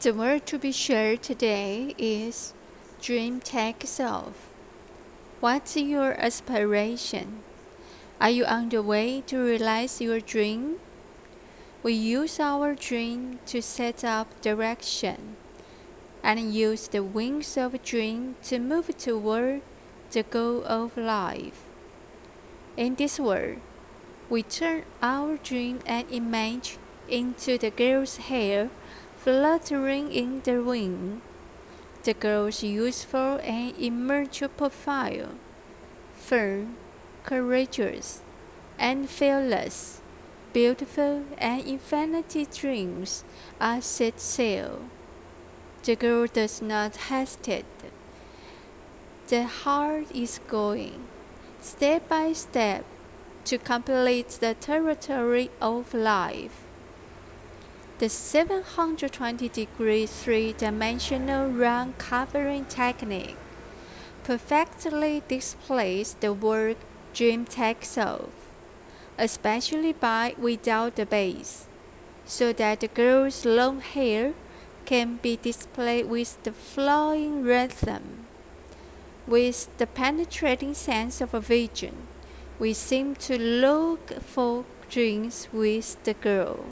The word to be shared today is dream takes off. What's your aspiration? Are you on the way to realize your dream? We use our dream to set up direction and use the wings of dream to move toward the goal of life. In this world, we turn our dream and image into the girl's hair fluttering in the wind. The girl's youthful and immature profile, firm, courageous, and fearless, beautiful and infinity dreams are set sail. The girl does not hesitate. The heart is going, step by step, to complete the territory of life. The 720 degree three dimensional round covering technique perfectly displays the work dream takes off, especially by without the base, so that the girl's long hair can be displayed with the flowing rhythm. With the penetrating sense of a vision, we seem to look for dreams with the girl.